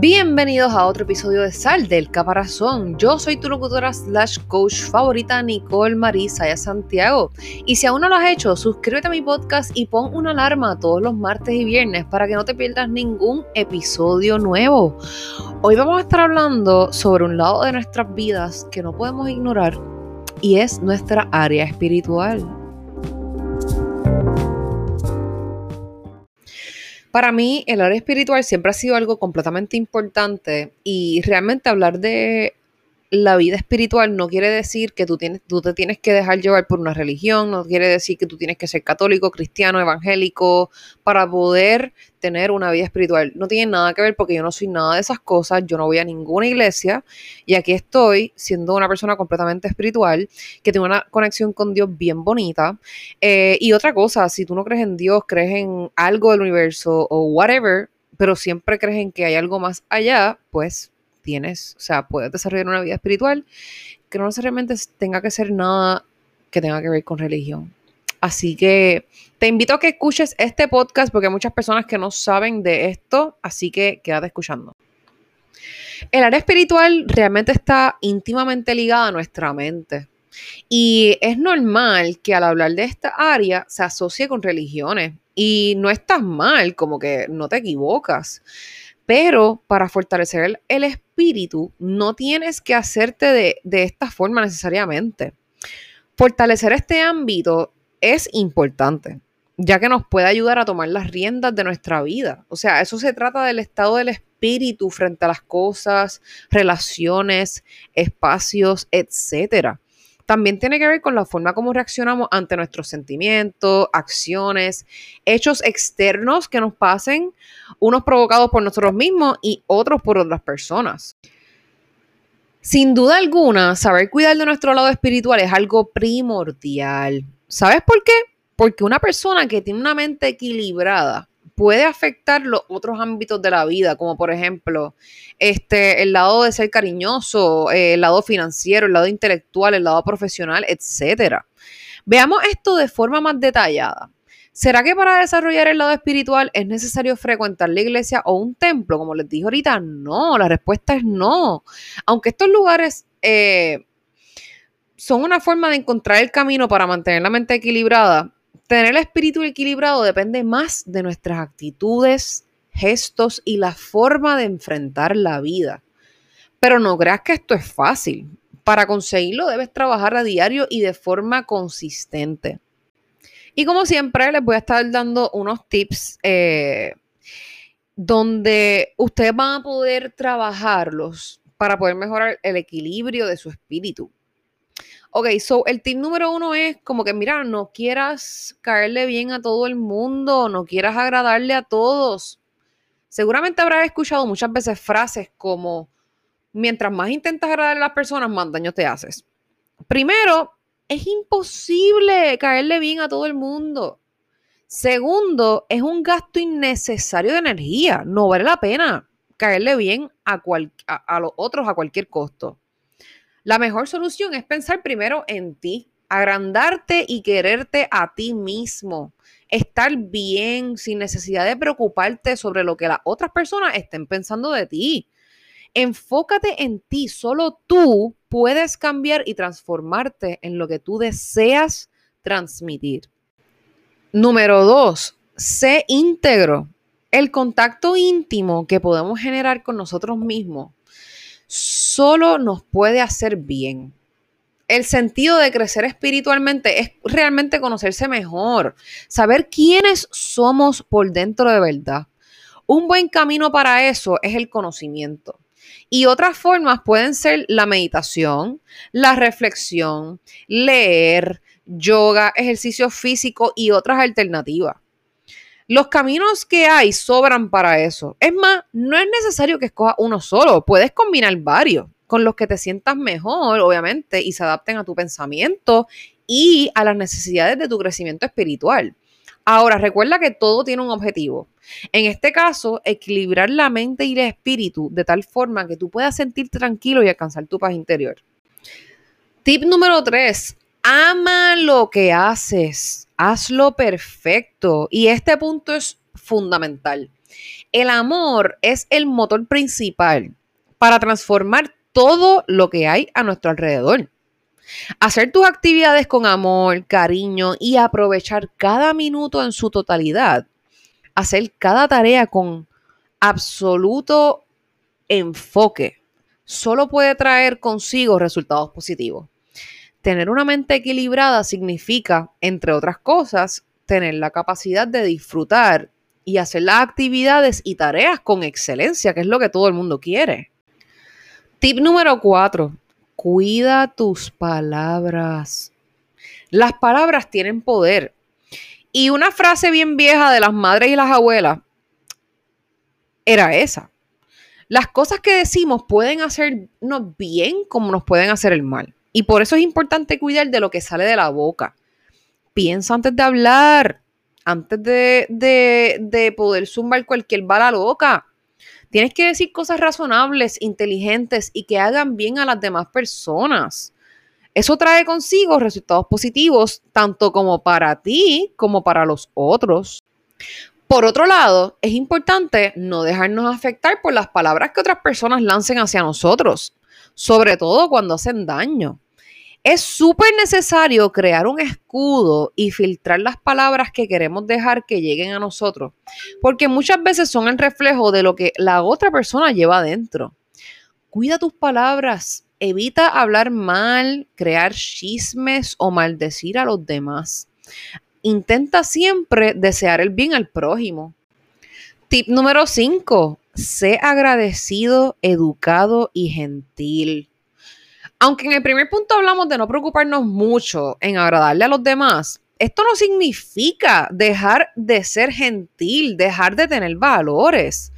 Bienvenidos a otro episodio de Sal del Caparazón. Yo soy tu locutora slash coach favorita Nicole Marisa Santiago. Y si aún no lo has hecho, suscríbete a mi podcast y pon una alarma todos los martes y viernes para que no te pierdas ningún episodio nuevo. Hoy vamos a estar hablando sobre un lado de nuestras vidas que no podemos ignorar y es nuestra área espiritual. Para mí, el área espiritual siempre ha sido algo completamente importante y realmente hablar de la vida espiritual no quiere decir que tú, tienes, tú te tienes que dejar llevar por una religión, no quiere decir que tú tienes que ser católico, cristiano, evangélico para poder tener una vida espiritual. No tiene nada que ver porque yo no soy nada de esas cosas, yo no voy a ninguna iglesia y aquí estoy siendo una persona completamente espiritual que tiene una conexión con Dios bien bonita. Eh, y otra cosa, si tú no crees en Dios, crees en algo del universo o whatever, pero siempre crees en que hay algo más allá, pues tienes, o sea, puedes desarrollar una vida espiritual que no necesariamente tenga que ser nada que tenga que ver con religión. Así que te invito a que escuches este podcast porque hay muchas personas que no saben de esto, así que quédate escuchando. El área espiritual realmente está íntimamente ligada a nuestra mente. Y es normal que al hablar de esta área se asocie con religiones. Y no estás mal, como que no te equivocas. Pero para fortalecer el, espíritu, no tienes que hacerte de, de esta forma necesariamente. Fortalecer este ámbito es importante, ya que nos puede ayudar a tomar las riendas de nuestra vida. O sea, eso se trata del estado del espíritu frente a las cosas, relaciones, espacios, etcétera también tiene que ver con la forma como reaccionamos ante nuestros sentimientos, acciones, hechos externos que nos pasen, unos provocados por nosotros mismos y otros por otras personas. Sin duda alguna, saber cuidar de nuestro lado espiritual es algo primordial. ¿Sabes por qué? Porque una persona que tiene una mente equilibrada puede afectar los otros ámbitos de la vida, como por ejemplo, este, el lado de ser cariñoso, eh, el lado financiero, el lado intelectual, el lado profesional, etc. Veamos esto de forma más detallada. ¿Será que para desarrollar el lado espiritual es necesario frecuentar la iglesia o un templo? Como les dije ahorita, no, la respuesta es no. Aunque estos lugares eh, son una forma de encontrar el camino para mantener la mente equilibrada, Tener el espíritu equilibrado depende más de nuestras actitudes, gestos y la forma de enfrentar la vida. Pero no creas que esto es fácil. Para conseguirlo debes trabajar a diario y de forma consistente. Y como siempre, les voy a estar dando unos tips eh, donde ustedes van a poder trabajarlos para poder mejorar el equilibrio de su espíritu. Ok, so el tip número uno es como que, mira, no quieras caerle bien a todo el mundo, no quieras agradarle a todos. Seguramente habrás escuchado muchas veces frases como, mientras más intentas agradarle a las personas, más daño te haces. Primero, es imposible caerle bien a todo el mundo. Segundo, es un gasto innecesario de energía. No vale la pena caerle bien a, a los otros a cualquier costo. La mejor solución es pensar primero en ti, agrandarte y quererte a ti mismo. Estar bien sin necesidad de preocuparte sobre lo que las otras personas estén pensando de ti. Enfócate en ti, solo tú puedes cambiar y transformarte en lo que tú deseas transmitir. Número dos, sé íntegro. El contacto íntimo que podemos generar con nosotros mismos solo nos puede hacer bien. El sentido de crecer espiritualmente es realmente conocerse mejor, saber quiénes somos por dentro de verdad. Un buen camino para eso es el conocimiento. Y otras formas pueden ser la meditación, la reflexión, leer, yoga, ejercicio físico y otras alternativas. Los caminos que hay sobran para eso. Es más, no es necesario que escojas uno solo, puedes combinar varios con los que te sientas mejor, obviamente, y se adapten a tu pensamiento y a las necesidades de tu crecimiento espiritual. Ahora, recuerda que todo tiene un objetivo. En este caso, equilibrar la mente y el espíritu de tal forma que tú puedas sentirte tranquilo y alcanzar tu paz interior. Tip número 3. Ama lo que haces hazlo perfecto. Y este punto es fundamental. El amor es el motor principal para transformar todo lo que hay a nuestro alrededor. Hacer tus actividades con amor, cariño y aprovechar cada minuto en su totalidad. Hacer cada tarea con absoluto enfoque. Solo puede traer consigo resultados positivos. Tener una mente equilibrada significa, entre otras cosas, tener la capacidad de disfrutar y hacer las actividades y tareas con excelencia, que es lo que todo el mundo quiere. Tip número cuatro, cuida tus palabras. Las palabras tienen poder. Y una frase bien vieja de las madres y las abuelas era esa. Las cosas que decimos pueden hacernos bien como nos pueden hacer el mal. Y por eso es importante cuidar de lo que sale de la boca. Piensa antes de hablar, antes de, de poder zumbar cualquier bala loca. Tienes que decir cosas razonables, inteligentes y que hagan bien a las demás personas. Eso trae consigo resultados positivos tanto como para ti como para los otros. Por otro lado, es importante no dejarnos afectar por las palabras que otras personas lancen hacia nosotros, sobre todo cuando hacen daño. Es súper necesario crear un escudo y filtrar las palabras que queremos dejar que lleguen a nosotros, porque muchas veces son el reflejo de lo que la otra persona lleva adentro. Cuida tus palabras, evita hablar mal, crear chismes o maldecir a los demás. Intenta siempre desear el bien al prójimo. Tip número 5. Sé agradecido, educado y gentil. Aunque en el primer punto hablamos de no preocuparnos mucho en agradarle a los demás, esto no significa dejar de ser gentil, dejar de tener valores.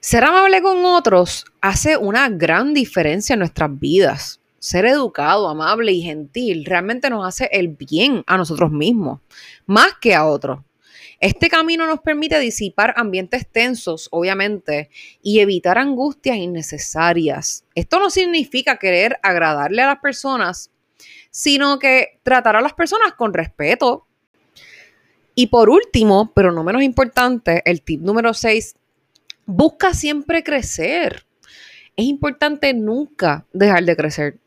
Ser amable con otros hace una gran diferencia en nuestras vidas. Ser educado, amable y gentil realmente nos hace el bien a nosotros mismos, más que a otros. Este camino nos permite disipar ambientes tensos, obviamente, y evitar angustias innecesarias. Esto no significa querer agradarle a las personas, sino que tratar a las personas con respeto. Y por último, pero no menos importante, el tip número 6, busca siempre crecer. Es importante nunca dejar de crecer.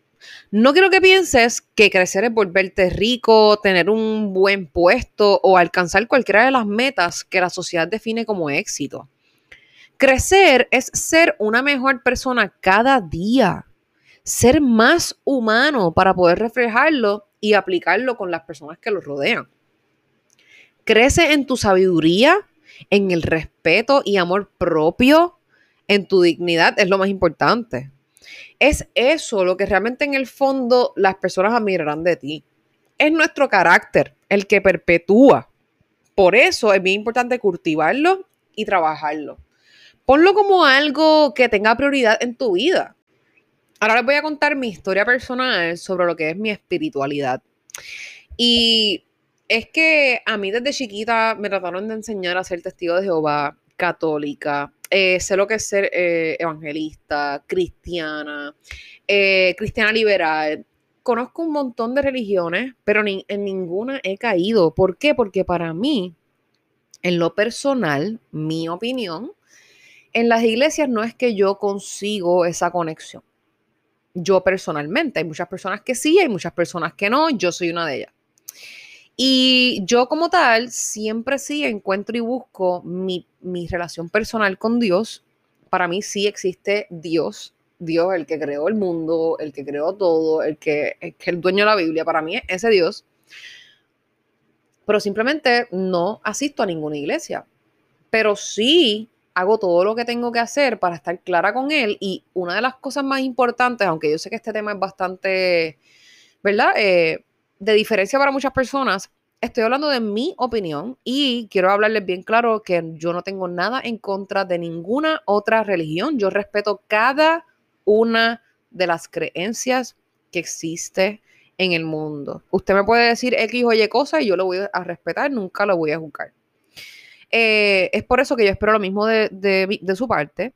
No quiero que pienses que crecer es volverte rico, tener un buen puesto o alcanzar cualquiera de las metas que la sociedad define como éxito. Crecer es ser una mejor persona cada día, ser más humano para poder reflejarlo y aplicarlo con las personas que lo rodean. Crece en tu sabiduría, en el respeto y amor propio, en tu dignidad, es lo más importante. Es eso lo que realmente en el fondo las personas admirarán de ti. Es nuestro carácter el que perpetúa. Por eso es bien importante cultivarlo y trabajarlo. Ponlo como algo que tenga prioridad en tu vida. Ahora les voy a contar mi historia personal sobre lo que es mi espiritualidad. Y es que a mí desde chiquita me trataron de enseñar a ser testigo de Jehová, católica, eh, sé lo que es ser eh, evangelista, cristiana, eh, cristiana liberal. Conozco un montón de religiones, pero en ninguna he caído. ¿Por qué? Porque para mí, en lo personal, mi opinión, en las iglesias no es que yo consigo esa conexión. Yo personalmente, hay muchas personas que sí, hay muchas personas que no, yo soy una de ellas. Y yo como tal, siempre sí encuentro y busco mi, relación personal con Dios. Para mí sí existe Dios, Dios el que creó el mundo, el que creó todo, el que, es el dueño de la Biblia, para mí es ese Dios. Pero simplemente no asisto a ninguna iglesia. Pero sí hago todo lo que tengo que hacer para estar clara con Él. Y una de las cosas más importantes, aunque yo sé que este tema es bastante, ¿verdad? Eh, de diferencia para muchas personas, estoy hablando de mi opinión y quiero hablarles bien claro que yo no tengo nada en contra de ninguna otra religión. Yo respeto cada una de las creencias que existe en el mundo. Usted me puede decir X o Y cosas y yo lo voy a respetar, nunca lo voy a juzgar. Eh, es por eso que yo espero lo mismo de, de su parte.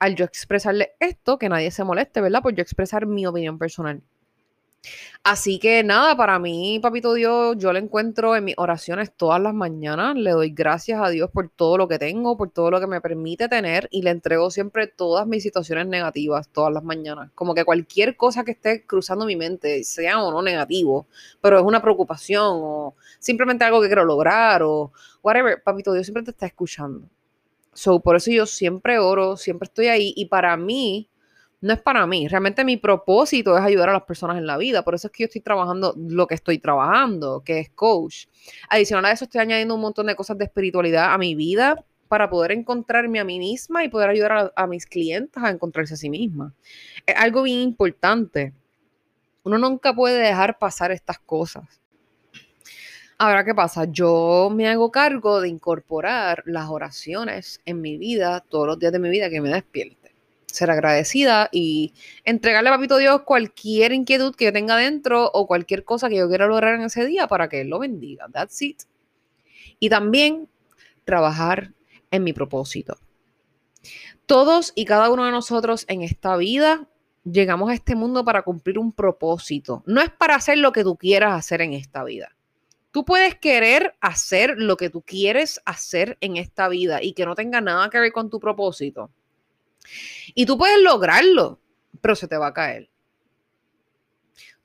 Al yo expresarle esto, que nadie se moleste, ¿verdad? Por yo expresar mi opinión personal. Así que nada, para mí, papito Dios, yo le encuentro en mis oraciones todas las mañanas. Le doy gracias a Dios por todo lo que tengo, por todo lo que me permite tener y le entrego siempre todas mis situaciones negativas todas las mañanas. Como que cualquier cosa que esté cruzando mi mente, sea o no negativo, pero es una preocupación o simplemente algo que quiero lograr o whatever, papito Dios siempre te está escuchando. So, por eso yo siempre oro, siempre estoy ahí y para mí no es para mí. Realmente mi propósito es ayudar a las personas en la vida. Por eso es que yo estoy trabajando lo que estoy trabajando, que es coach. Adicional a eso, estoy añadiendo un montón de cosas de espiritualidad a mi vida para poder encontrarme a mí misma y poder ayudar a, mis clientes a encontrarse a sí misma. Es algo bien importante. Uno nunca puede dejar pasar estas cosas. Ahora, ¿qué pasa? Yo me hago cargo de incorporar las oraciones en mi vida, todos los días de mi vida que me despierto ser agradecida y entregarle a Papito Dios cualquier inquietud que yo tenga dentro o cualquier cosa que yo quiera lograr en ese día para que Él lo bendiga. That's it. Y también trabajar en mi propósito. Todos y cada uno de nosotros en esta vida llegamos a este mundo para cumplir un propósito. No es para hacer lo que tú quieras hacer en esta vida. Tú puedes querer hacer lo que tú quieres hacer en esta vida y que no tenga nada que ver con tu propósito. Y tú puedes lograrlo, pero se te va a caer.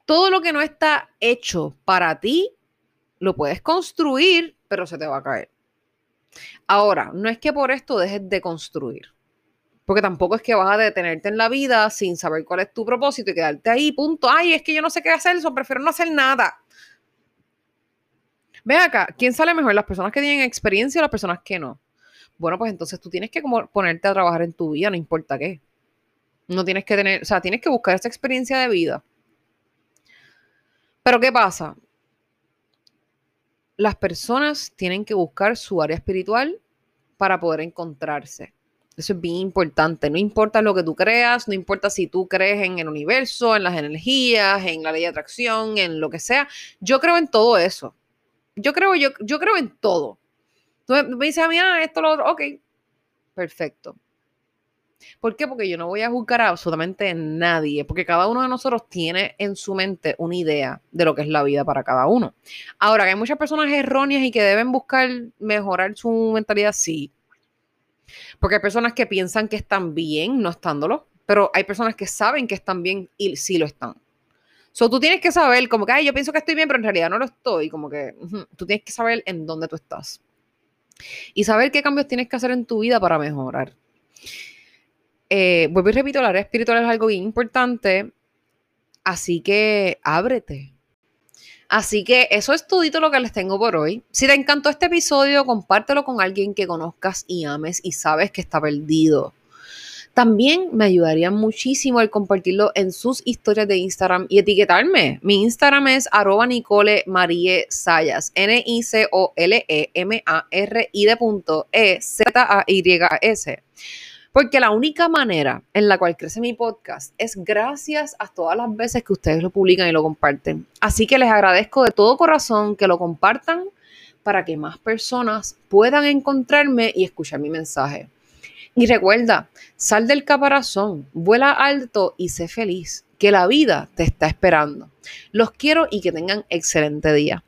Todo lo que no está hecho para ti, lo puedes construir, pero se te va a caer. Ahora, no es que por esto dejes de construir, porque tampoco es que vas a detenerte en la vida sin saber cuál es tu propósito y quedarte ahí, punto. Ay, es que yo no sé qué hacer, eso prefiero no hacer nada. Ve acá, ¿quién sale mejor? ¿Las personas que tienen experiencia o las personas que no? Bueno, pues entonces tú tienes que como ponerte a trabajar en tu vida, no importa qué. No tienes que tener, o sea, tienes que buscar esa experiencia de vida. Pero ¿qué pasa? Las personas tienen que buscar su área espiritual para poder encontrarse. Eso es bien importante. No importa lo que tú creas, no importa si tú crees en el universo, en las energías, en la ley de atracción, en lo que sea. Yo creo en todo eso. Yo creo, yo, yo creo en todo. Tú me dices a mí, ah, esto, lo otro, ok, perfecto. ¿Por qué? Porque yo no voy a juzgar a absolutamente nadie, porque cada uno de nosotros tiene en su mente una idea de lo que es la vida para cada uno. Ahora, que hay muchas personas erróneas y que deben buscar mejorar su mentalidad, sí. Porque hay personas que piensan que están bien no estándolo, pero hay personas que saben que están bien y sí lo están. So, tú tienes que saber, como que, ay, yo pienso que estoy bien, pero en realidad no lo estoy. Como que tú tienes que saber en dónde tú estás y saber qué cambios tienes que hacer en tu vida para mejorar. Eh, vuelvo y repito, la área espiritual es algo bien importante, así que ábrete. Así que eso es todo lo que les tengo por hoy. Si te encantó este episodio, compártelo con alguien que conozcas y ames y sabes que está perdido. También me ayudaría muchísimo el compartirlo en sus historias de Instagram y etiquetarme. Mi Instagram es arroba Nicole Marie Sayas. N-I-C-O-L-E-M-A-R-I de punto E-Z-A-Y-S. Porque la única manera en la cual crece mi podcast es gracias a todas las veces que ustedes lo publican y lo comparten. Así que les agradezco de todo corazón que lo compartan para que más personas puedan encontrarme y escuchar mi mensaje. Y recuerda, sal del caparazón, vuela alto y sé feliz, que la vida te está esperando. Los quiero y que tengan excelente día.